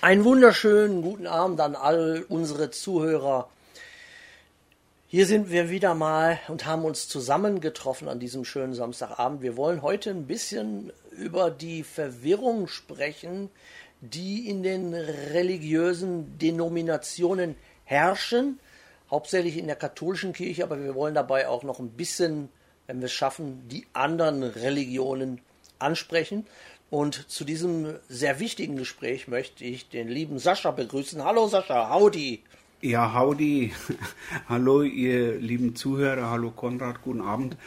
Einen wunderschönen guten Abend an all unsere Zuhörer. Hier sind wir wieder mal und haben uns zusammengetroffen an diesem schönen Samstagabend. Wir wollen heute ein bisschen über die Verwirrung sprechen, die in den religiösen Denominationen herrschen, hauptsächlich in der katholischen Kirche, aber wir wollen dabei auch noch ein bisschen, wenn wir es schaffen, die anderen Religionen ansprechen. Und zu diesem sehr wichtigen Gespräch möchte ich den lieben Sascha begrüßen. Hallo Sascha, howdy. Ja, howdy. hallo ihr lieben Zuhörer, hallo Konrad, guten Abend.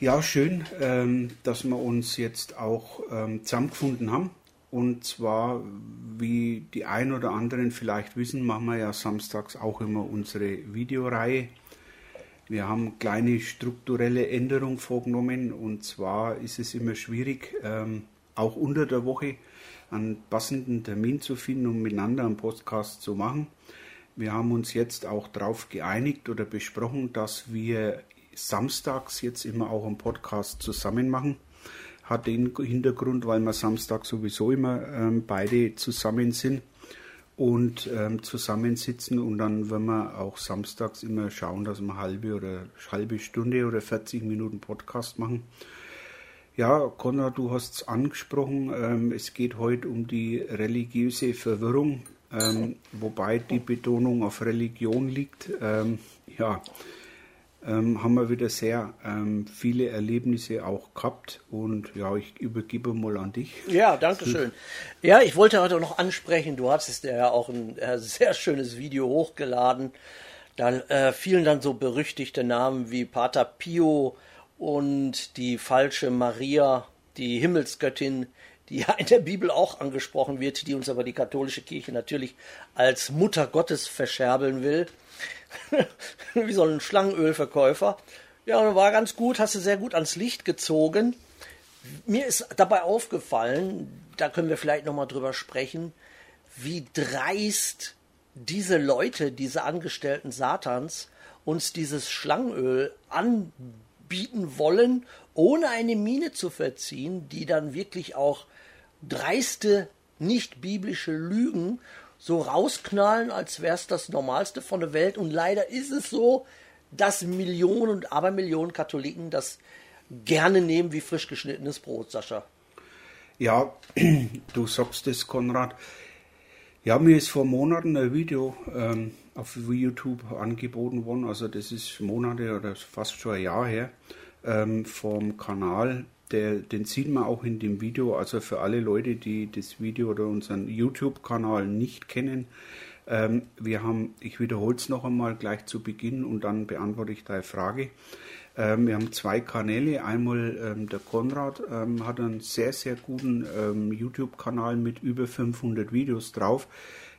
Ja, schön, ähm, dass wir uns jetzt auch ähm, zusammengefunden haben. Und zwar, wie die ein oder anderen vielleicht wissen, machen wir ja samstags auch immer unsere Videoreihe. Wir haben kleine strukturelle Änderungen vorgenommen und zwar ist es immer schwierig, ähm, auch unter der Woche einen passenden Termin zu finden, um miteinander einen Podcast zu machen. Wir haben uns jetzt auch darauf geeinigt oder besprochen, dass wir samstags jetzt immer auch einen Podcast zusammen machen. Hat den Hintergrund, weil wir Samstag sowieso immer ähm, beide zusammen sind und ähm, zusammensitzen und dann werden wir auch samstags immer schauen, dass wir halbe oder halbe Stunde oder 40 Minuten Podcast machen. Ja, Konrad, du hast es angesprochen. Ähm, es geht heute um die religiöse Verwirrung, ähm, wobei die Betonung auf Religion liegt. Ähm, ja, ähm, haben wir wieder sehr ähm, viele Erlebnisse auch gehabt und ja, ich übergebe mal an dich. Ja, danke schön. Ja, ich wollte heute noch ansprechen, du hattest ja auch ein äh, sehr schönes Video hochgeladen. Dann äh, fielen dann so berüchtigte Namen wie Pater Pio, und die falsche Maria, die Himmelsgöttin, die ja in der Bibel auch angesprochen wird, die uns aber die katholische Kirche natürlich als Mutter Gottes verscherbeln will. Wie so ein Schlangenölverkäufer. Ja, war ganz gut, hast du sehr gut ans Licht gezogen. Mir ist dabei aufgefallen, da können wir vielleicht nochmal drüber sprechen, wie dreist diese Leute, diese Angestellten Satans, uns dieses Schlangenöl anbieten bieten wollen, ohne eine Miene zu verziehen, die dann wirklich auch dreiste, nicht biblische Lügen so rausknallen, als wäre es das Normalste von der Welt. Und leider ist es so, dass Millionen und Abermillionen Katholiken das gerne nehmen wie frisch geschnittenes Brot, Sascha. Ja, du sagst es, Konrad. Ja, mir ist vor Monaten ein Video ähm, auf YouTube angeboten worden. Also das ist Monate oder fast schon ein Jahr her ähm, vom Kanal. Der, den sieht man auch in dem Video. Also für alle Leute, die das Video oder unseren YouTube-Kanal nicht kennen, ähm, wir haben, ich wiederhole es noch einmal gleich zu Beginn und dann beantworte ich deine Frage. Ähm, wir haben zwei Kanäle. Einmal ähm, der Konrad ähm, hat einen sehr, sehr guten ähm, YouTube-Kanal mit über 500 Videos drauf.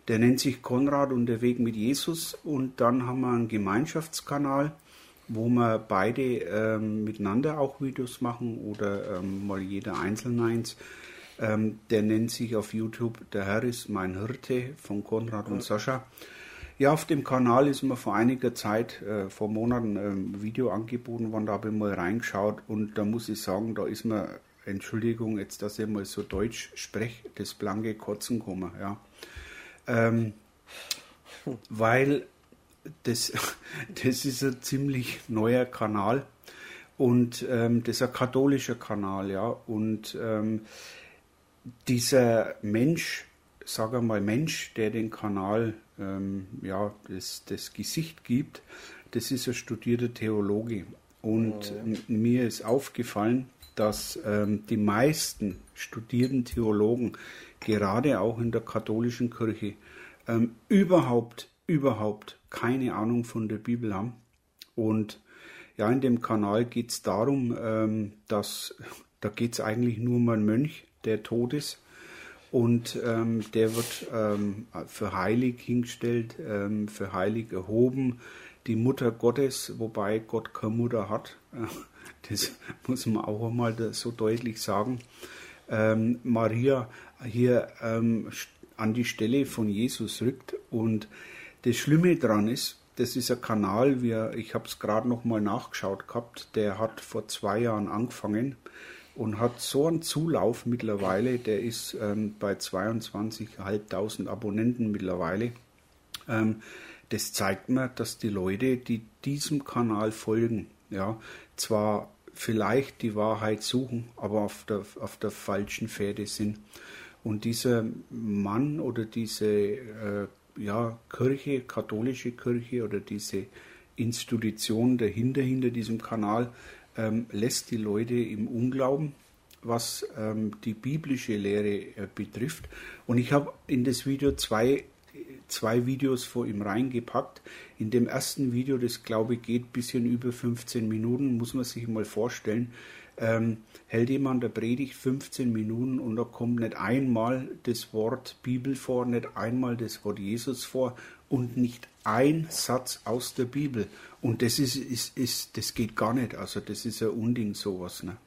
Der nennt sich Konrad und der Weg mit Jesus. Und dann haben wir einen Gemeinschaftskanal, wo wir beide ähm, miteinander auch Videos machen oder ähm, mal jeder einzeln eins. Der nennt sich auf YouTube Der Herr ist mein Hirte von Konrad und Sascha. Ja, auf dem Kanal ist mir vor einiger Zeit, äh, vor Monaten, ein Video angeboten worden. Da habe ich mal reingeschaut und da muss ich sagen, da ist mir, Entschuldigung, jetzt, dass ich mal so Deutsch spreche, das blanke Kotzen gekommen. Ja. Ähm, weil das, das ist ein ziemlich neuer Kanal und ähm, das ist ein katholischer Kanal, ja. Und ähm, dieser Mensch, sage mal Mensch, der den Kanal ähm, ja, das, das Gesicht gibt, das ist ein studierter Theologe. Und oh. mir ist aufgefallen, dass ähm, die meisten studierten Theologen gerade auch in der katholischen Kirche, ähm, überhaupt, überhaupt keine Ahnung von der Bibel haben. Und ja, in dem Kanal geht es darum, ähm, dass da geht es eigentlich nur um einen Mönch, der tot ist. Und ähm, der wird ähm, für heilig hingestellt, ähm, für heilig erhoben. Die Mutter Gottes, wobei Gott keine Mutter hat, das muss man auch einmal so deutlich sagen. Ähm, Maria hier ähm, an die Stelle von Jesus rückt. Und das Schlimme daran ist, das ist ein Kanal, wir, ich habe es gerade noch mal nachgeschaut gehabt, der hat vor zwei Jahren angefangen. Und hat so einen Zulauf mittlerweile, der ist ähm, bei 22.500 Abonnenten mittlerweile. Ähm, das zeigt mir, dass die Leute, die diesem Kanal folgen, ja, zwar vielleicht die Wahrheit suchen, aber auf der, auf der falschen Pferde sind. Und dieser Mann oder diese äh, ja, Kirche, katholische Kirche oder diese Institution dahinter, hinter diesem Kanal, ähm, lässt die Leute im Unglauben, was ähm, die biblische Lehre äh, betrifft. Und ich habe in das Video zwei, zwei Videos vor ihm reingepackt. In dem ersten Video, das glaube ich geht ein bisschen über 15 Minuten, muss man sich mal vorstellen, ähm, hält jemand der Predigt 15 Minuten und da kommt nicht einmal das Wort Bibel vor, nicht einmal das Wort Jesus vor und nicht ein Satz aus der Bibel. Und das ist, ist, ist das geht gar nicht. Also das ist ein Unding, sowas. Ne?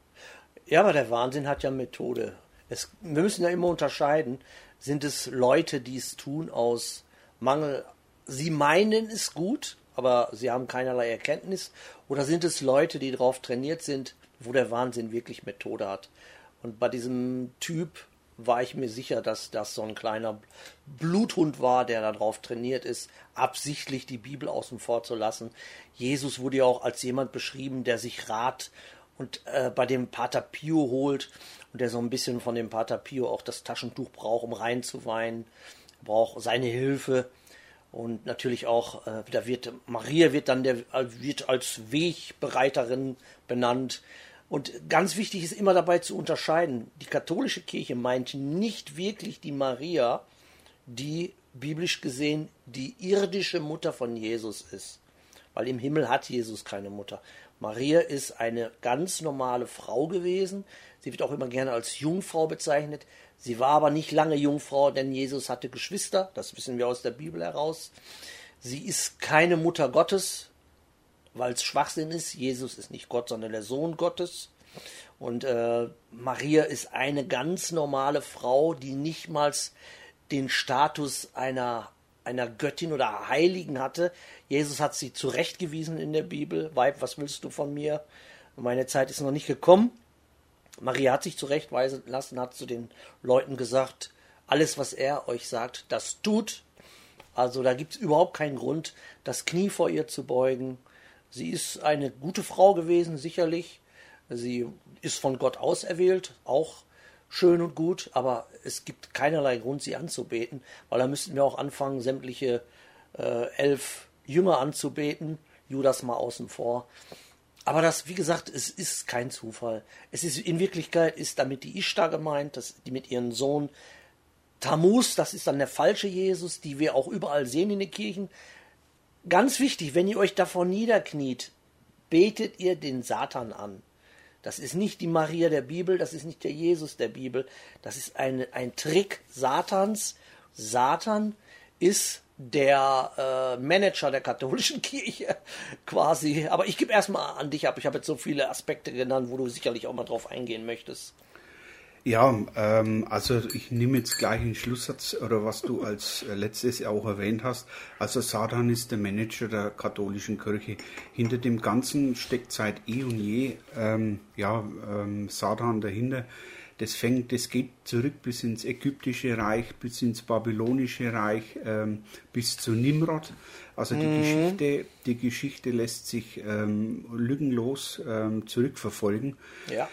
Ja, aber der Wahnsinn hat ja Methode. Es, wir müssen ja immer unterscheiden. Sind es Leute, die es tun aus Mangel? Sie meinen es gut, aber sie haben keinerlei Erkenntnis. Oder sind es Leute, die darauf trainiert sind, wo der Wahnsinn wirklich Methode hat? Und bei diesem Typ war ich mir sicher, dass das so ein kleiner Bluthund war, der darauf trainiert ist, absichtlich die Bibel außen vor zu lassen. Jesus wurde ja auch als jemand beschrieben, der sich Rat und äh, bei dem Pater Pio holt und der so ein bisschen von dem Pater Pio auch das Taschentuch braucht, um reinzuweinen, braucht seine Hilfe und natürlich auch, äh, da wird Maria wird dann der wird als Wegbereiterin benannt und ganz wichtig ist immer dabei zu unterscheiden, die katholische Kirche meint nicht wirklich die Maria, die biblisch gesehen die irdische Mutter von Jesus ist. Weil im Himmel hat Jesus keine Mutter. Maria ist eine ganz normale Frau gewesen. Sie wird auch immer gerne als Jungfrau bezeichnet. Sie war aber nicht lange Jungfrau, denn Jesus hatte Geschwister. Das wissen wir aus der Bibel heraus. Sie ist keine Mutter Gottes, weil es Schwachsinn ist. Jesus ist nicht Gott, sondern der Sohn Gottes. Und äh, Maria ist eine ganz normale Frau, die nicht mal den Status einer, einer Göttin oder Heiligen hatte. Jesus hat sie zurechtgewiesen in der Bibel. Weib, was willst du von mir? Meine Zeit ist noch nicht gekommen. Maria hat sich zurechtweisen lassen, hat zu den Leuten gesagt, alles, was er euch sagt, das tut. Also da gibt es überhaupt keinen Grund, das Knie vor ihr zu beugen. Sie ist eine gute Frau gewesen, sicherlich. Sie ist von Gott auserwählt, auch schön und gut, aber es gibt keinerlei Grund, sie anzubeten, weil da müssten wir auch anfangen, sämtliche äh, elf Jünger anzubeten, Judas mal außen vor. Aber das, wie gesagt, es ist kein Zufall. Es ist in Wirklichkeit ist damit die Ishtar gemeint, dass die mit ihrem Sohn Tammuz, das ist dann der falsche Jesus, die wir auch überall sehen in den Kirchen. Ganz wichtig, wenn ihr euch davor niederkniet, betet ihr den Satan an. Das ist nicht die Maria der Bibel, das ist nicht der Jesus der Bibel, das ist ein, ein Trick Satans. Satan ist der äh, Manager der katholischen Kirche quasi. Aber ich gebe erstmal an dich ab. Ich habe jetzt so viele Aspekte genannt, wo du sicherlich auch mal drauf eingehen möchtest. Ja, ähm, also ich nehme jetzt gleich einen Schlusssatz oder was du als äh, letztes auch erwähnt hast. Also Satan ist der Manager der katholischen Kirche. Hinter dem Ganzen steckt seit eh und je ähm, ja ähm, Satan dahinter. Das fängt, das geht zurück bis ins ägyptische Reich, bis ins babylonische Reich, ähm, bis zu Nimrod. Also die mhm. Geschichte, die Geschichte lässt sich ähm, lückenlos ähm, zurückverfolgen. Ja.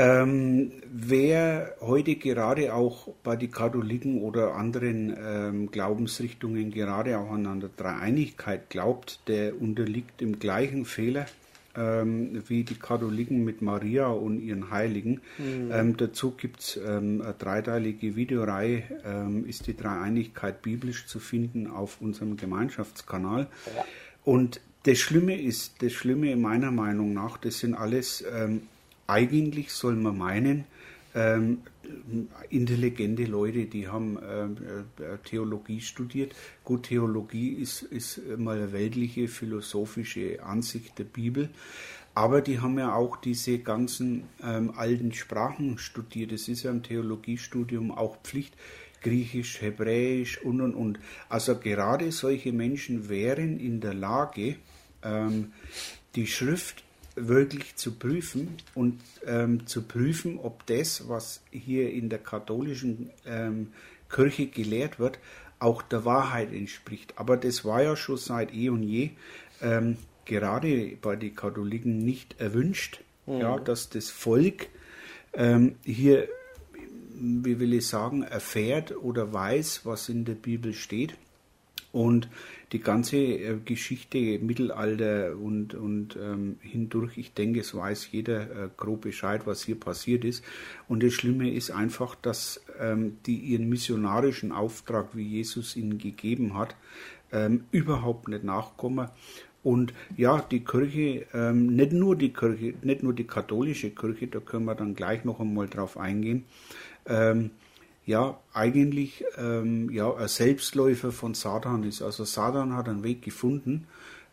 Ähm, wer heute gerade auch bei den Katholiken oder anderen ähm, Glaubensrichtungen gerade auch an der Dreieinigkeit glaubt, der unterliegt dem gleichen Fehler ähm, wie die Katholiken mit Maria und ihren Heiligen. Mhm. Ähm, dazu gibt es ähm, eine dreiteilige Videoreihe, ähm, ist die Dreieinigkeit biblisch zu finden auf unserem Gemeinschaftskanal. Ja. Und das Schlimme ist, das Schlimme meiner Meinung nach, das sind alles ähm, eigentlich soll man meinen, ähm, intelligente Leute, die haben ähm, äh, Theologie studiert. Gut, Theologie ist, ist mal eine weltliche, philosophische Ansicht der Bibel. Aber die haben ja auch diese ganzen ähm, alten Sprachen studiert. Es ist ja im Theologiestudium auch Pflicht. Griechisch, Hebräisch und und und. Also gerade solche Menschen wären in der Lage, ähm, die Schrift wirklich zu prüfen und ähm, zu prüfen, ob das, was hier in der katholischen ähm, Kirche gelehrt wird, auch der Wahrheit entspricht. Aber das war ja schon seit eh und je ähm, gerade bei den Katholiken nicht erwünscht, mhm. ja, dass das Volk ähm, hier, wie will ich sagen, erfährt oder weiß, was in der Bibel steht. Und die ganze äh, Geschichte Mittelalter und, und ähm, hindurch, ich denke, es weiß jeder äh, grob Bescheid, was hier passiert ist. Und das Schlimme ist einfach, dass ähm, die ihren missionarischen Auftrag, wie Jesus ihnen gegeben hat, ähm, überhaupt nicht nachkommen. Und ja, die Kirche, ähm, nicht nur die Kirche, nicht nur die katholische Kirche, da können wir dann gleich noch einmal drauf eingehen, ähm, ja eigentlich ähm, ja, ein Selbstläufer von Satan ist. Also Satan hat einen Weg gefunden,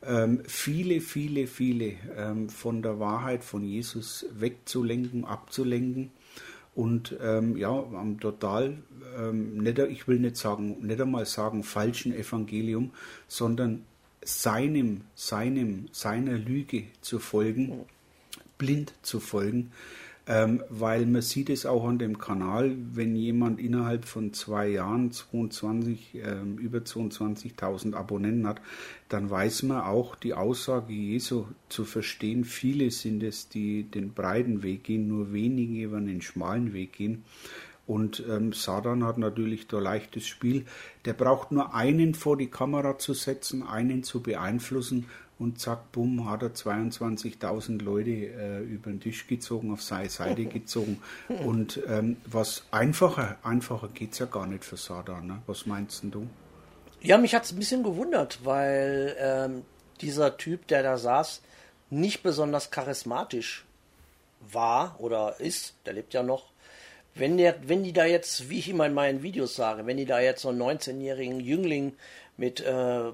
ähm, viele, viele, viele ähm, von der Wahrheit von Jesus wegzulenken, abzulenken und ähm, ja, am total, ähm, nicht, ich will nicht sagen, nicht einmal sagen falschen Evangelium, sondern seinem, seinem, seiner Lüge zu folgen, blind zu folgen ähm, weil man sieht es auch an dem Kanal, wenn jemand innerhalb von zwei Jahren 22, ähm, über 22.000 Abonnenten hat, dann weiß man auch die Aussage Jesu zu verstehen. Viele sind es, die den breiten Weg gehen, nur wenige über den schmalen Weg gehen. Und ähm, Satan hat natürlich da leichtes Spiel. Der braucht nur einen vor die Kamera zu setzen, einen zu beeinflussen und zack, bumm, hat er 22.000 Leute äh, über den Tisch gezogen, auf seine Seite gezogen. Und ähm, was einfacher, einfacher geht es ja gar nicht für Satan. Ne? Was meinst du? Ja, mich hat es ein bisschen gewundert, weil ähm, dieser Typ, der da saß, nicht besonders charismatisch war oder ist, der lebt ja noch. Wenn, der, wenn die da jetzt, wie ich immer in meinen Videos sage, wenn die da jetzt so einen 19-jährigen Jüngling mit äh,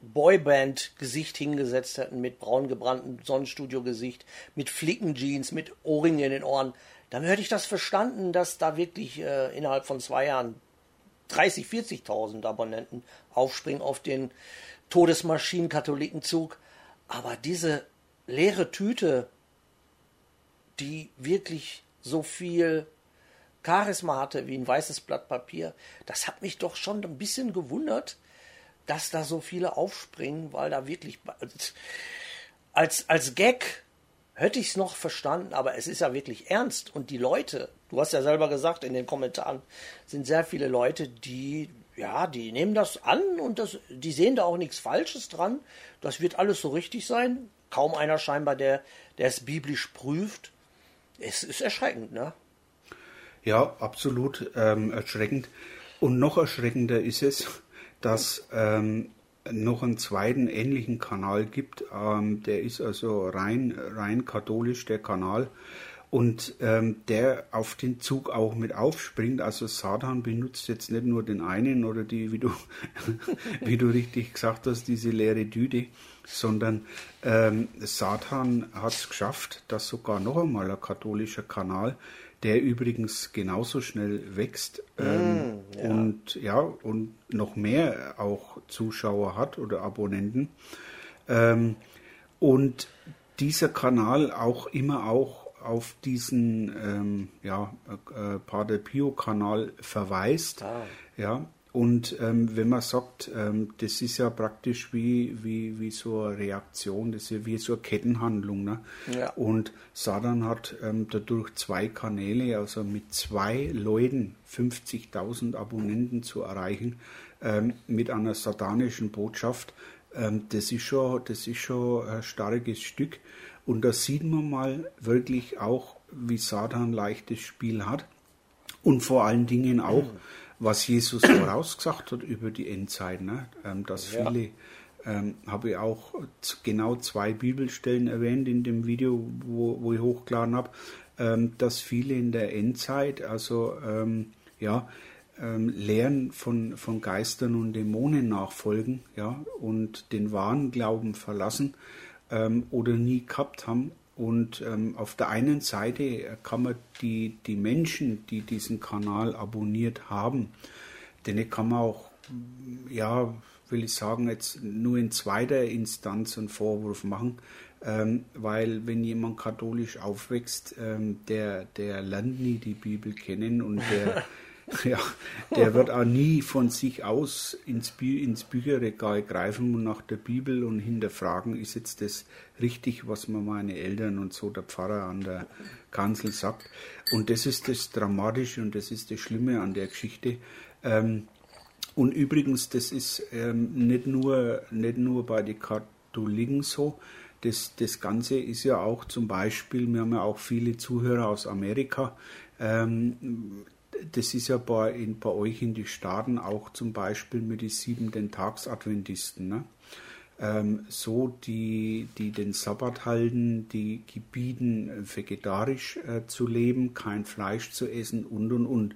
Boyband-Gesicht hingesetzt hätten, mit braun gebranntem Sonnenstudio-Gesicht, mit Flickenjeans, mit Ohrringen in den Ohren, dann hätte ich das verstanden, dass da wirklich äh, innerhalb von zwei Jahren 30, 40.000 Abonnenten aufspringen auf den Todesmaschinen-Katholikenzug. Aber diese leere Tüte, die wirklich so viel Charisma hatte wie ein weißes Blatt Papier, das hat mich doch schon ein bisschen gewundert, dass da so viele aufspringen, weil da wirklich als, als Gag hätte ich es noch verstanden, aber es ist ja wirklich ernst. Und die Leute, du hast ja selber gesagt, in den Kommentaren sind sehr viele Leute, die, ja, die nehmen das an und das, die sehen da auch nichts Falsches dran. Das wird alles so richtig sein. Kaum einer scheinbar, der, der es biblisch prüft. Es ist erschreckend, ne? Ja, absolut ähm, erschreckend. Und noch erschreckender ist es, dass ähm, noch einen zweiten ähnlichen Kanal gibt. Ähm, der ist also rein, rein katholisch, der Kanal. Und ähm, der auf den Zug auch mit aufspringt. Also Satan benutzt jetzt nicht nur den einen oder die, wie du, wie du richtig gesagt hast, diese leere Düde, sondern ähm, Satan hat es geschafft, dass sogar noch einmal ein katholischer Kanal der übrigens genauso schnell wächst ähm, mm, ja. und ja und noch mehr auch Zuschauer hat oder Abonnenten ähm, und dieser Kanal auch immer auch auf diesen ähm, ja, äh, Pater Pio Kanal verweist ah. ja und ähm, wenn man sagt, ähm, das ist ja praktisch wie, wie, wie so eine Reaktion, das ist ja wie so eine Kettenhandlung. Ne? Ja. Und Satan hat ähm, dadurch zwei Kanäle, also mit zwei Leuten 50.000 Abonnenten zu erreichen, ähm, mit einer satanischen Botschaft. Ähm, das, ist schon, das ist schon ein starkes Stück. Und da sieht man mal wirklich auch, wie Satan leichtes Spiel hat. Und vor allen Dingen auch, mhm was Jesus vorausgesagt hat über die Endzeit, ne? Ähm, dass ja. viele, ähm, habe ich auch genau zwei Bibelstellen erwähnt in dem Video, wo, wo ich hochgeladen habe, ähm, dass viele in der Endzeit, also ähm, ja, ähm, Lehren von, von Geistern und Dämonen nachfolgen, ja, und den wahren Glauben verlassen ähm, oder nie gehabt haben und ähm, auf der einen Seite kann man die, die Menschen, die diesen Kanal abonniert haben, denen kann man auch, ja, will ich sagen, jetzt nur in zweiter Instanz einen Vorwurf machen, Ähm, weil wenn jemand katholisch aufwächst, ähm, der, der lernt nie die Bibel kennen und der, ja, der wird auch nie von sich aus ins, Bü ins Bücherregal greifen und nach der Bibel und hinterfragen, ist jetzt das richtig, was mir meine Eltern und so der Pfarrer an der Kanzel sagt. Und das ist das Dramatische und das ist das Schlimme an der Geschichte. Ähm, und übrigens, das ist ähm, nicht, nur, nicht nur bei den Katholiken so, das, das Ganze ist ja auch zum Beispiel, wir haben ja auch viele Zuhörer aus Amerika, ähm, das ist ja bei, in, bei euch in die Staaten auch zum Beispiel mit den siebenten Tagsadventisten. Ne? Ähm, so, die, die den Sabbat halten, die gebieten, vegetarisch äh, zu leben, kein Fleisch zu essen und und und.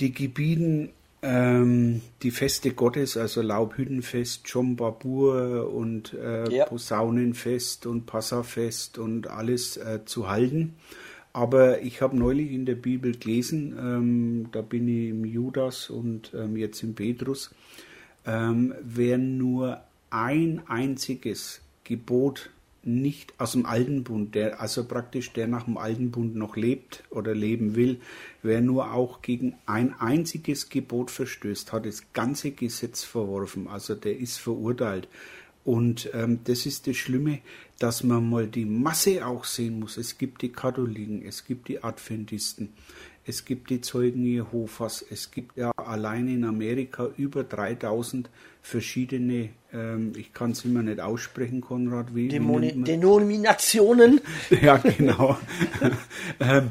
Die gebieten ähm, die Feste Gottes, also Laubhüttenfest, Chom Babur und äh, ja. Posaunenfest und Passafest und alles äh, zu halten. Aber ich habe neulich in der Bibel gelesen, ähm, da bin ich im Judas und ähm, jetzt im Petrus, ähm, wer nur ein einziges Gebot nicht aus dem alten Bund, der also praktisch der nach dem alten Bund noch lebt oder leben will, wer nur auch gegen ein einziges Gebot verstößt, hat das ganze Gesetz verworfen, also der ist verurteilt. Und ähm, das ist das Schlimme, dass man mal die Masse auch sehen muss. Es gibt die Katholiken, es gibt die Adventisten, es gibt die Zeugen Jehovas, es gibt ja allein in Amerika über 3000 verschiedene, ähm, ich kann es immer nicht aussprechen, Konrad, wie, Dämoni wie Denominationen. ja, genau. ähm,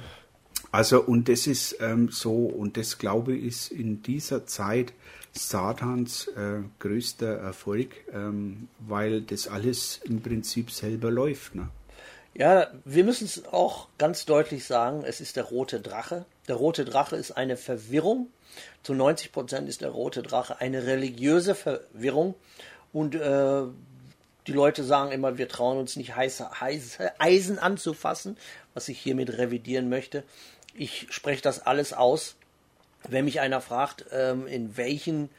also, und das ist ähm, so, und das glaube ich ist in dieser Zeit Satans äh, größter Erfolg, ähm, weil das alles im Prinzip selber läuft. Ne? Ja, wir müssen es auch ganz deutlich sagen, es ist der rote Drache. Der rote Drache ist eine Verwirrung. Zu 90 Prozent ist der rote Drache eine religiöse Verwirrung. Und äh, die Leute sagen immer, wir trauen uns nicht heiße, heiße Eisen anzufassen, was ich hiermit revidieren möchte. Ich spreche das alles aus. Wenn mich einer fragt, ähm, in welchen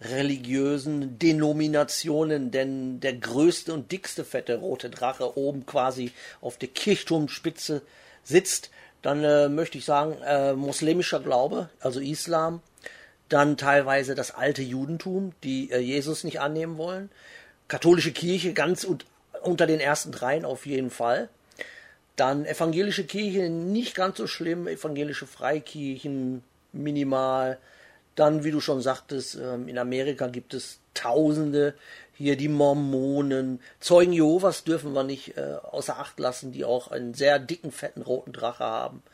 religiösen Denominationen denn der größte und dickste fette rote Drache oben quasi auf der Kirchturmspitze sitzt, dann äh, möchte ich sagen, äh, muslimischer Glaube, also Islam, dann teilweise das alte Judentum, die äh, Jesus nicht annehmen wollen, katholische Kirche ganz und, unter den ersten dreien auf jeden Fall, dann evangelische Kirche nicht ganz so schlimm, evangelische Freikirchen minimal, dann, wie du schon sagtest, ähm, in Amerika gibt es Tausende. Hier die Mormonen. Zeugen Jehovas dürfen wir nicht äh, außer Acht lassen, die auch einen sehr dicken, fetten roten Drache haben.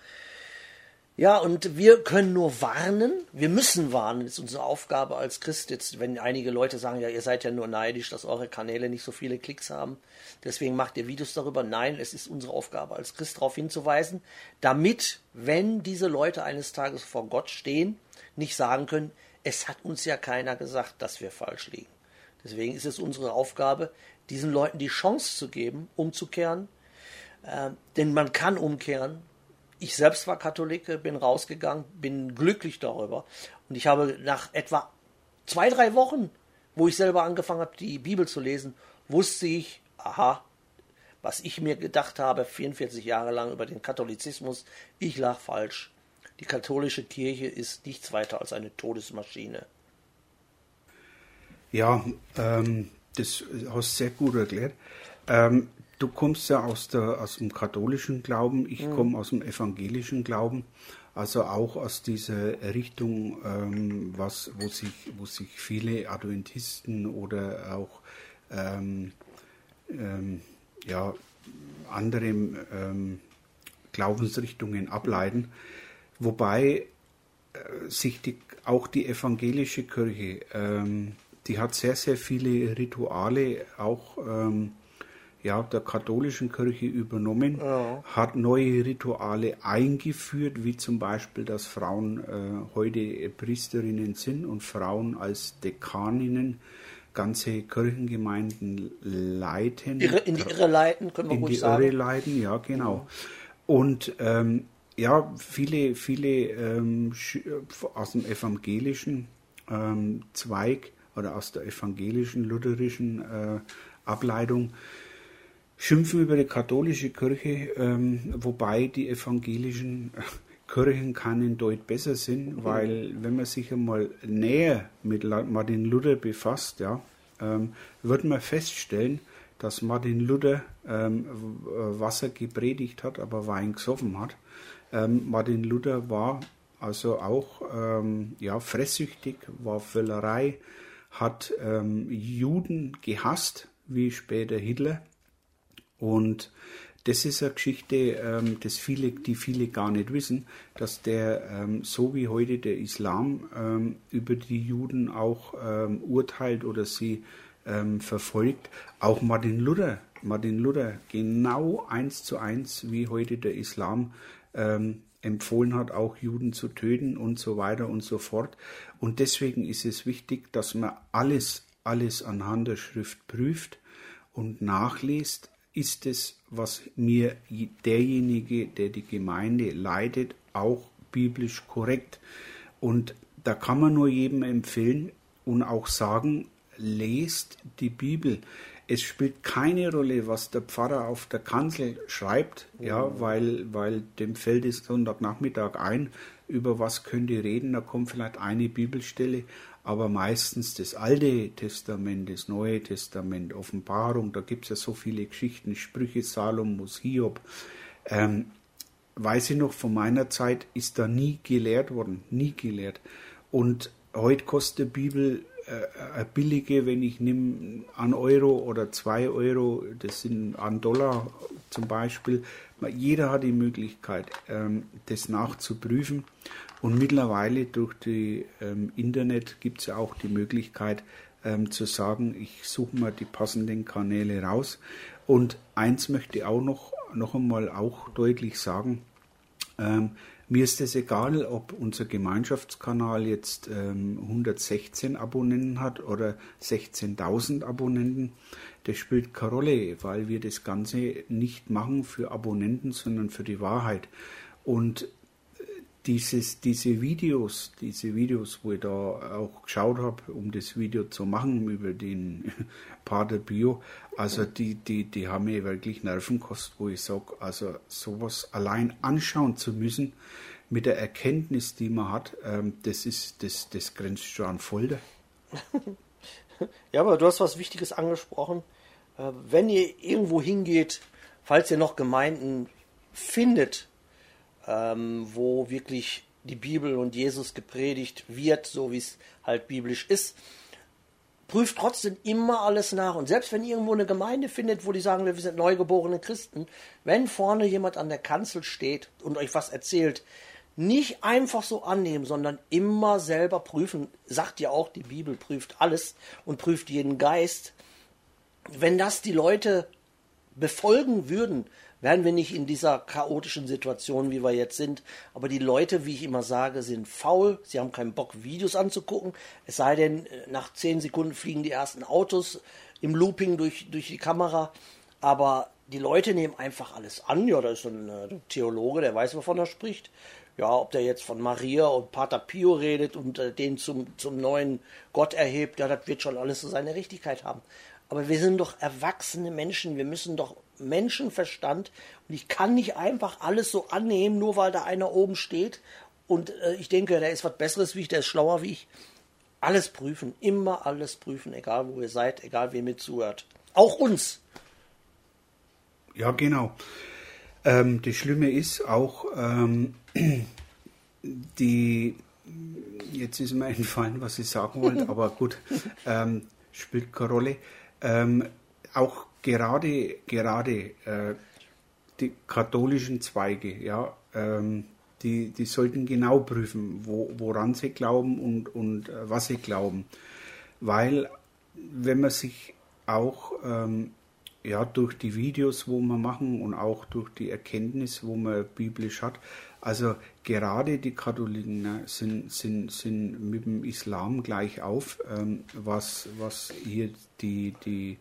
Ja, und wir können nur warnen. Wir müssen warnen. Das ist unsere Aufgabe als Christ. Jetzt, wenn einige Leute sagen, ja, ihr seid ja nur neidisch, dass eure Kanäle nicht so viele Klicks haben. Deswegen macht ihr Videos darüber. Nein, es ist unsere Aufgabe als Christ darauf hinzuweisen, damit, wenn diese Leute eines Tages vor Gott stehen, nicht sagen können, es hat uns ja keiner gesagt, dass wir falsch liegen. Deswegen ist es unsere Aufgabe, diesen Leuten die Chance zu geben, umzukehren. Äh, denn man kann umkehren. Ich selbst war Katholik, bin rausgegangen, bin glücklich darüber. Und ich habe nach etwa zwei, drei Wochen, wo ich selber angefangen habe, die Bibel zu lesen, wusste ich, aha, was ich mir gedacht habe, 44 Jahre lang über den Katholizismus, ich lag falsch. Die katholische Kirche ist nichts weiter als eine Todesmaschine. Ja, ähm, das hast du sehr gut erklärt. Ähm, du kommst ja aus, der, aus dem katholischen Glauben, ich mhm. komme aus dem evangelischen Glauben, also auch aus dieser Richtung, ähm, was, wo, sich, wo sich viele Adventisten oder auch ähm, ähm, ja, andere ähm, Glaubensrichtungen ableiten. Wobei äh, sich die, auch die evangelische Kirche, ähm, die hat sehr, sehr viele Rituale auch ähm, ja, der katholischen Kirche übernommen, ja. hat neue Rituale eingeführt, wie zum Beispiel, dass Frauen äh, heute Priesterinnen sind und Frauen als Dekaninnen ganze Kirchengemeinden leiten. Irre, in die Irre leiten, können wir in ruhig sagen. In die Irre leiten, ja, genau. Und ähm, ja, viele, viele ähm, aus dem evangelischen ähm, Zweig oder aus der evangelischen lutherischen äh, Ableitung schimpfen über die katholische Kirche, ähm, wobei die evangelischen Kirchen keinen Deut besser sind, mhm. weil wenn man sich einmal näher mit Martin Luther befasst, ja, ähm, wird man feststellen, dass Martin Luther ähm, Wasser gepredigt hat, aber Wein gesoffen hat. Ähm, Martin Luther war also auch ähm, ja, fressüchtig, war Völlerei, hat ähm, Juden gehasst, wie später Hitler. Und das ist eine Geschichte, ähm, das viele, die viele gar nicht wissen, dass der, ähm, so wie heute der Islam ähm, über die Juden auch ähm, urteilt oder sie ähm, verfolgt, auch Martin Luther, Martin Luther genau eins zu eins wie heute der Islam ähm, empfohlen hat, auch Juden zu töten und so weiter und so fort. Und deswegen ist es wichtig, dass man alles, alles anhand der Schrift prüft und nachliest, ist es, was mir derjenige, der die Gemeinde leitet, auch biblisch korrekt. Und da kann man nur jedem empfehlen und auch sagen, lest die Bibel. Es spielt keine Rolle, was der Pfarrer auf der Kanzel schreibt, mhm. ja, weil, weil dem fällt es Sonntagnachmittag ein, über was könnt ihr reden, da kommt vielleicht eine Bibelstelle, aber meistens das Alte Testament, das Neue Testament, Offenbarung, da gibt es ja so viele Geschichten, Sprüche, Salomos, Hiob. Ähm, weiß ich noch, von meiner Zeit ist da nie gelehrt worden, nie gelehrt. Und heute kostet die Bibel äh, eine billige, wenn ich nehme an Euro oder zwei Euro, das sind an Dollar zum Beispiel. Jeder hat die Möglichkeit, ähm, das nachzuprüfen. Und mittlerweile durch die ähm, Internet gibt es ja auch die Möglichkeit ähm, zu sagen, ich suche mal die passenden Kanäle raus. Und eins möchte ich auch noch, noch einmal auch deutlich sagen. Mir ist es egal, ob unser Gemeinschaftskanal jetzt ähm, 116 Abonnenten hat oder 16.000 Abonnenten. Das spielt keine Rolle, weil wir das Ganze nicht machen für Abonnenten, sondern für die Wahrheit. Und dieses, diese Videos, diese Videos, wo ich da auch geschaut habe, um das Video zu machen über den Pater Bio, also die, die, die haben mir wirklich Nerven gekostet, wo ich sage, also sowas allein anschauen zu müssen, mit der Erkenntnis, die man hat, ähm, das ist, das, das grenzt schon an Folter. ja, aber du hast was Wichtiges angesprochen. Äh, wenn ihr irgendwo hingeht, falls ihr noch Gemeinden findet, ähm, wo wirklich die Bibel und Jesus gepredigt wird, so wie es halt biblisch ist. Prüft trotzdem immer alles nach. Und selbst wenn ihr irgendwo eine Gemeinde findet, wo die sagen, wir sind neugeborene Christen, wenn vorne jemand an der Kanzel steht und euch was erzählt, nicht einfach so annehmen, sondern immer selber prüfen. Sagt ja auch, die Bibel prüft alles und prüft jeden Geist. Wenn das die Leute befolgen würden, wären wir nicht in dieser chaotischen Situation, wie wir jetzt sind. Aber die Leute, wie ich immer sage, sind faul. Sie haben keinen Bock, Videos anzugucken. Es sei denn, äh, nach zehn Sekunden fliegen die ersten Autos im Looping durch, durch die Kamera. Aber die Leute nehmen einfach alles an. Ja, da ist ein äh, Theologe, der weiß, wovon er spricht. Ja, ob der jetzt von Maria und Pater Pio redet und äh, den zum, zum neuen Gott erhebt, ja, das wird schon alles so seine Richtigkeit haben. Aber wir sind doch erwachsene Menschen. Wir müssen doch Menschenverstand und ich kann nicht einfach alles so annehmen, nur weil da einer oben steht und äh, ich denke, der ist was Besseres wie ich, der ist schlauer wie ich. Alles prüfen, immer alles prüfen, egal wo ihr seid, egal wem ihr zuhört. Auch uns. Ja, genau. Ähm, das Schlimme ist auch, ähm, die, jetzt ist mir entfallen, was ich sagen wollte, aber gut, ähm, spielt keine Rolle. Ähm, auch gerade, gerade äh, die katholischen Zweige, ja, ähm, die, die sollten genau prüfen, wo, woran sie glauben und, und äh, was sie glauben. Weil, wenn man sich auch ähm, ja, durch die Videos, wo wir machen und auch durch die Erkenntnis, wo man biblisch hat, also gerade die Katholiken ne, sind, sind, sind mit dem Islam gleich auf, ähm, was, was hier die, die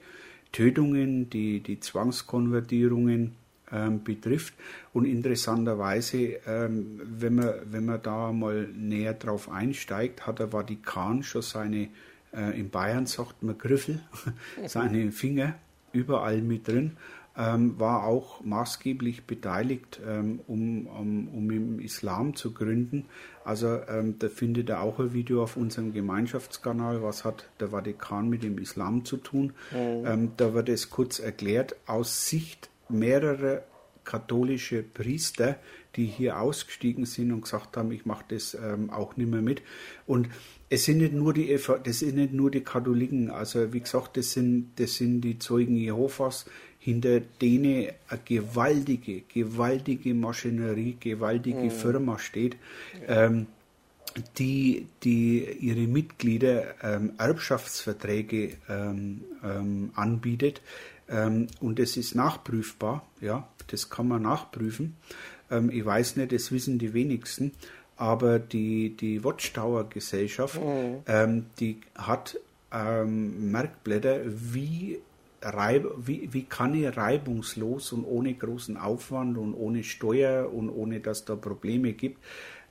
Tötungen, die, die Zwangskonvertierungen ähm, betrifft. Und interessanterweise, ähm, wenn, man, wenn man da mal näher drauf einsteigt, hat der Vatikan schon seine, äh, in Bayern sagt man Griffel, seine Finger überall mit drin. ähm, war auch maßgeblich beteiligt, ähm, um, um, um im Islam zu gründen. Also ähm, da findet ihr auch ein Video auf unserem Gemeinschaftskanal, was hat der Vatikan mit dem Islam zu tun. Mhm. Ähm, da wird es kurz erklärt aus Sicht mehrerer katholische Priester, die hier ausgestiegen sind und gesagt haben, ich mache das ähm, auch nicht mehr mit. Und es sind nicht nur die das sind nicht nur die Katholiken, also wie gesagt, das sind das sind die Zeugen Jehovas, hinter denen eine gewaltige, gewaltige Maschinerie, gewaltige mhm. Firma steht, ähm, die, die ihre Mitglieder ähm, Erbschaftsverträge ähm, ähm anbietet. Ähm, und das ist nachprüfbar, ja, das kann man nachprüfen. Ähm, ich weiß nicht, das wissen die wenigsten, aber die, die Watchtower-Gesellschaft, mhm. die hat Merkblätter, wie Reib, wie, wie kann ich reibungslos und ohne großen Aufwand und ohne Steuer und ohne dass da Probleme gibt,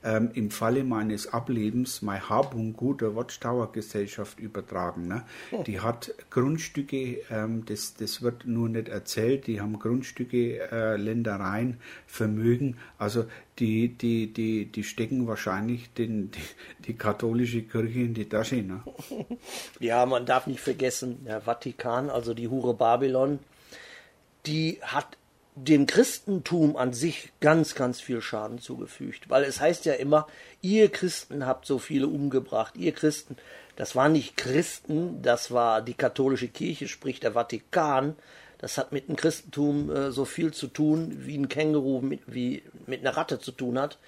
ähm, im Falle meines Ablebens mein Hab und Gut der Watchtower-Gesellschaft übertragen. Ne? Oh. Die hat Grundstücke, ähm, das, das wird nur nicht erzählt, die haben Grundstücke, äh, Ländereien, Vermögen, also die, die, die, die stecken wahrscheinlich den, die, die katholische Kirche in die Tasche. Ne? Ja, man darf nicht vergessen, der Vatikan, also die Hure Babylon, die hat dem Christentum an sich ganz, ganz viel Schaden zugefügt. Weil es heißt ja immer, ihr Christen habt so viele umgebracht, ihr Christen. Das waren nicht Christen, das war die katholische Kirche, sprich der Vatikan. Das hat mit dem Christentum äh, so viel zu tun, wie ein Känguru mit, wie mit einer Ratte zu tun hat.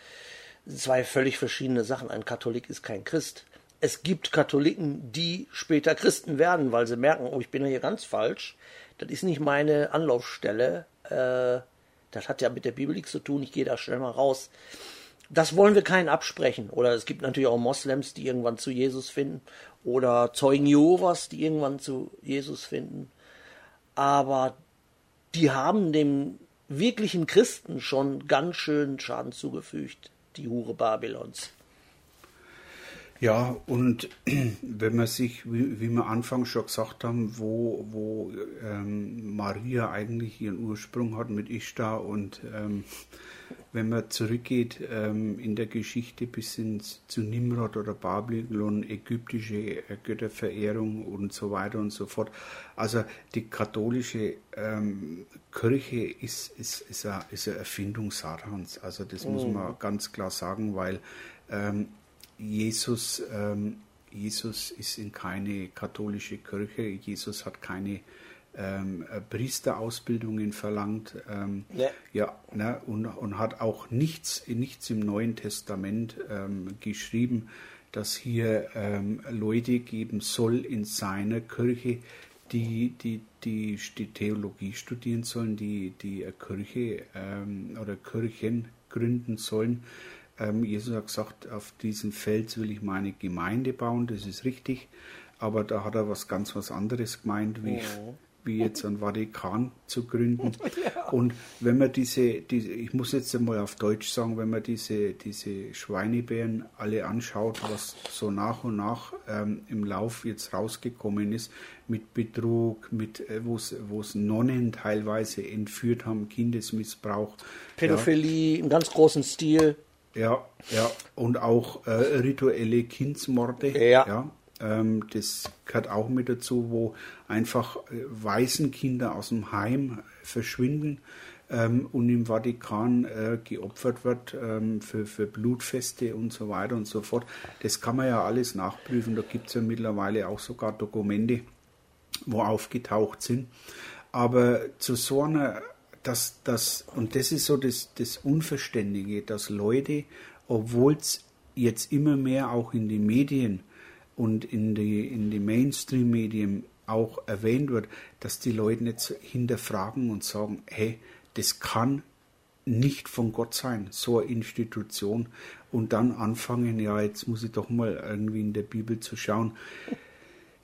Zwei völlig verschiedene Sachen. Ein Katholik ist kein Christ. Es gibt Katholiken, die später Christen werden, weil sie merken, oh, ich bin hier ganz falsch. Das ist nicht meine Anlaufstelle äh, das hat ja mit der Bibel nichts zu tun, ich gehe da schnell mal raus. Das wollen wir keinen absprechen. Oder es gibt natürlich auch Moslems, die irgendwann zu Jesus finden. Oder Zeugen Jehovas, die irgendwann zu Jesus finden. Aber die haben dem wirklichen Christen schon ganz schön Schaden zugefügt, die Hure Babylons. Ja, und wenn man sich, wie, wie wir anfangs schon gesagt haben, wo, wo ähm, Maria eigentlich ihren Ursprung hat mit Ishtar und ähm, wenn man zurückgeht ähm, in der Geschichte bis ins, zu Nimrod oder Babylon, ägyptische äh, Götterverehrung und so weiter und so fort. Also die katholische ähm, Kirche ist, ist, ist, eine, ist eine Erfindung Satans. Also das mhm. muss man ganz klar sagen, weil ähm, Jesus, ähm, Jesus ist in keine katholische Kirche, Jesus hat keine ähm, Priesterausbildungen verlangt, ähm, ja, ja ne, und, und hat auch nichts, nichts im Neuen Testament ähm, geschrieben, dass hier ähm, Leute geben soll in seiner Kirche, die, die, die, die Theologie studieren sollen, die, die Kirche ähm, oder Kirchen gründen sollen. Ähm, Jesus hat gesagt, auf diesem Fels will ich meine Gemeinde bauen, das ist richtig, aber da hat er was ganz was anderes gemeint, wie, oh. wie jetzt ein Vatikan zu gründen. Ja. Und wenn man diese, diese, ich muss jetzt einmal auf Deutsch sagen, wenn man diese, diese Schweinebären alle anschaut, was so nach und nach ähm, im Lauf jetzt rausgekommen ist, mit Betrug, mit äh, wo es Nonnen teilweise entführt haben, Kindesmissbrauch. Pädophilie ja. im ganz großen Stil. Ja, ja. Und auch äh, rituelle Kindsmorde. Ja. ja. Ähm, das gehört auch mit dazu, wo einfach äh, Waisenkinder aus dem Heim verschwinden ähm, und im Vatikan äh, geopfert wird ähm, für, für Blutfeste und so weiter und so fort. Das kann man ja alles nachprüfen. Da gibt es ja mittlerweile auch sogar Dokumente, wo aufgetaucht sind. Aber zu so einer dass das, und das ist so das, das Unverständige, dass Leute, obwohl es jetzt immer mehr auch in den Medien und in die, in die Mainstream-Medien auch erwähnt wird, dass die Leute nicht hinterfragen und sagen, hey, das kann nicht von Gott sein, so eine Institution, und dann anfangen, ja, jetzt muss ich doch mal irgendwie in der Bibel zu schauen.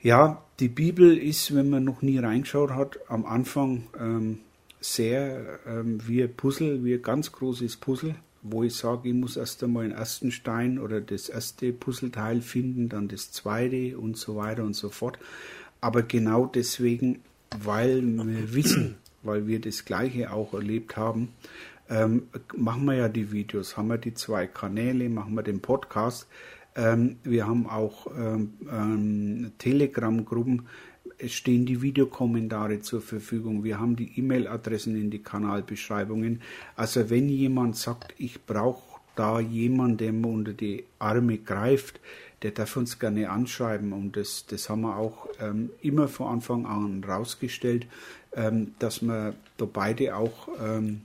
Ja, die Bibel ist, wenn man noch nie reingeschaut hat, am Anfang ähm, sehr ähm, wie ein Puzzle, wie ein ganz großes Puzzle, wo ich sage, ich muss erst einmal den ersten Stein oder das erste Puzzleteil finden, dann das zweite und so weiter und so fort. Aber genau deswegen, weil wir wissen, weil wir das Gleiche auch erlebt haben, ähm, machen wir ja die Videos, haben wir die zwei Kanäle, machen wir den Podcast. Ähm, wir haben auch ähm, ähm Telegram-Gruppen, es stehen die Videokommentare zur Verfügung. Wir haben die E-Mail-Adressen in die Kanalbeschreibungen. Also wenn jemand sagt, ich brauche da jemanden, der mir unter die Arme greift, der darf uns gerne anschreiben. Und das, das haben wir auch ähm, immer von Anfang an rausgestellt, ähm, dass wir da beide auch ähm,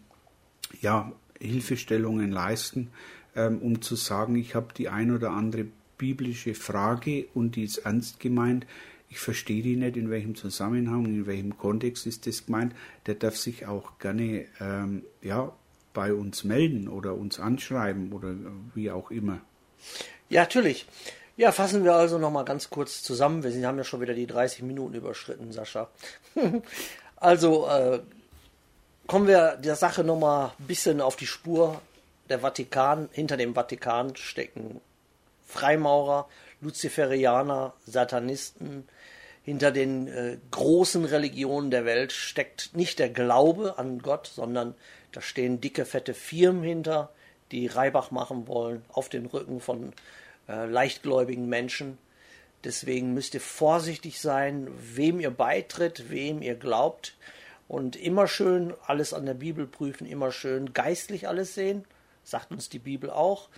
ja, Hilfestellungen leisten, ähm, um zu sagen, ich habe die ein oder andere biblische Frage und die ist ernst gemeint. Ich verstehe die nicht, in welchem Zusammenhang, in welchem Kontext ist das gemeint. Der darf sich auch gerne ähm, ja, bei uns melden oder uns anschreiben oder wie auch immer. Ja, natürlich. Ja, fassen wir also nochmal ganz kurz zusammen. Wir haben ja schon wieder die 30 Minuten überschritten, Sascha. also äh, kommen wir der Sache nochmal ein bisschen auf die Spur. Der Vatikan, hinter dem Vatikan stecken Freimaurer, Luziferianer, Satanisten. Hinter den äh, großen Religionen der Welt steckt nicht der Glaube an Gott, sondern da stehen dicke, fette Firmen hinter, die Reibach machen wollen auf den Rücken von äh, leichtgläubigen Menschen. Deswegen müsst ihr vorsichtig sein, wem ihr beitritt, wem ihr glaubt. Und immer schön alles an der Bibel prüfen, immer schön geistlich alles sehen, sagt uns die Bibel auch.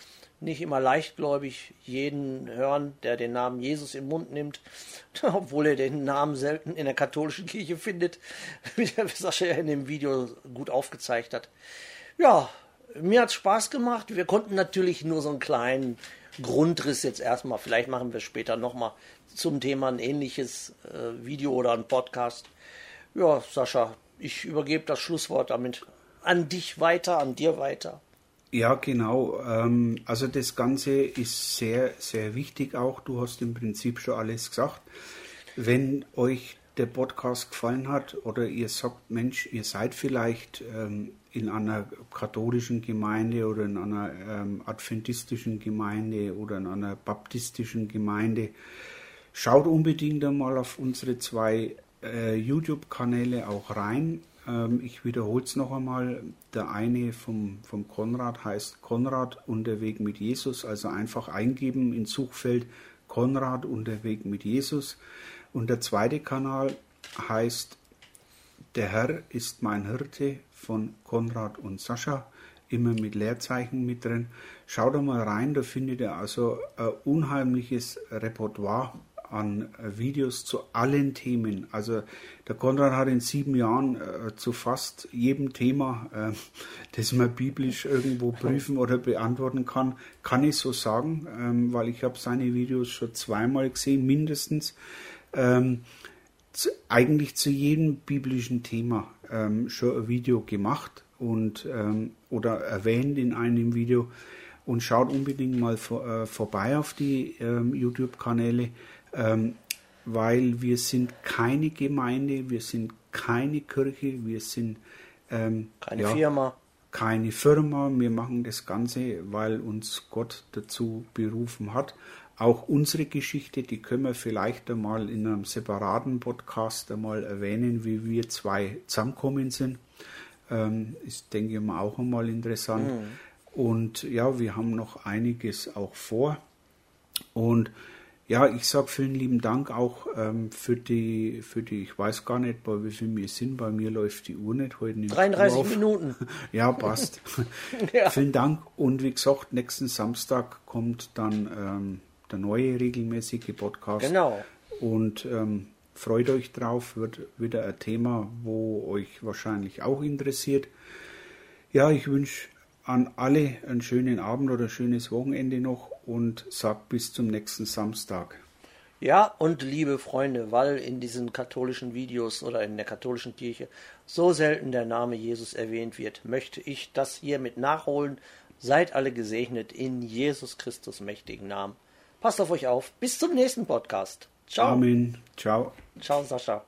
Nicht immer leichtgläubig jeden hören, der den Namen Jesus im Mund nimmt, obwohl er den Namen selten in der katholischen Kirche findet, wie der Sascha ja in dem Video gut aufgezeigt hat. Ja, mir hat Spaß gemacht. Wir konnten natürlich nur so einen kleinen Grundriss jetzt erstmal. Vielleicht machen wir später nochmal zum Thema ein ähnliches äh, Video oder ein Podcast. Ja, Sascha, ich übergebe das Schlusswort damit an dich weiter, an dir weiter. Ja, genau. Ähm, also das Ganze ist sehr, sehr wichtig auch. Du hast im Prinzip schon alles gesagt. Wenn euch der Podcast gefallen hat oder ihr sagt, Mensch, ihr seid vielleicht ähm, in einer katholischen Gemeinde oder in einer ähm, adventistischen Gemeinde oder in einer baptistischen Gemeinde, schaut unbedingt einmal auf unsere zwei äh, YouTube-Kanäle auch rein. Ähm, ich wiederhole es noch einmal. Der eine vom, vom Konrad heißt Konrad Unterweg mit Jesus, also einfach eingeben ins Suchfeld Konrad Unterweg mit Jesus. Und der zweite Kanal heißt Der Herr ist mein Hirte von Konrad und Sascha, immer mit Leerzeichen mit drin. Schaut da mal rein, da findet ihr also ein unheimliches Repertoire an Videos zu allen Themen. Also der Konrad hat in sieben Jahren äh, zu fast jedem Thema, äh, das man biblisch irgendwo prüfen oder beantworten kann, kann ich so sagen, ähm, weil ich habe seine Videos schon zweimal gesehen, mindestens. Ähm, zu, eigentlich zu jedem biblischen Thema ähm, schon ein Video gemacht und ähm, oder erwähnt in einem Video und schaut unbedingt mal vor, äh, vorbei auf die ähm, YouTube-Kanäle, ähm, weil wir sind keine Gemeinde, wir sind keine Kirche, wir sind ähm, keine ja, Firma. Keine Firma, wir machen das Ganze, weil uns Gott dazu berufen hat. Auch unsere Geschichte, die können wir vielleicht einmal in einem separaten Podcast einmal erwähnen, wie wir zwei zusammenkommen sind. Ähm, ist, denke ich mal, auch einmal interessant. Mhm. Und ja, wir haben noch einiges auch vor. Und ja, ich sage vielen lieben Dank auch ähm, für die, für die, ich weiß gar nicht, bei wie viel wir sind. Bei mir läuft die Uhr nicht heute. 33 Minuten. ja, passt. ja. Vielen Dank. Und wie gesagt, nächsten Samstag kommt dann ähm, der neue regelmäßige Podcast. Genau. Und ähm, freut euch drauf, wird wieder ein Thema, wo euch wahrscheinlich auch interessiert. Ja, ich wünsche an alle einen schönen Abend oder ein schönes Wochenende noch und sag bis zum nächsten Samstag. Ja, und liebe Freunde, weil in diesen katholischen Videos oder in der katholischen Kirche so selten der Name Jesus erwähnt wird, möchte ich das hiermit nachholen. Seid alle gesegnet in Jesus Christus mächtigen Namen. Passt auf euch auf. Bis zum nächsten Podcast. Ciao. Amen. Ciao. Ciao, Sascha.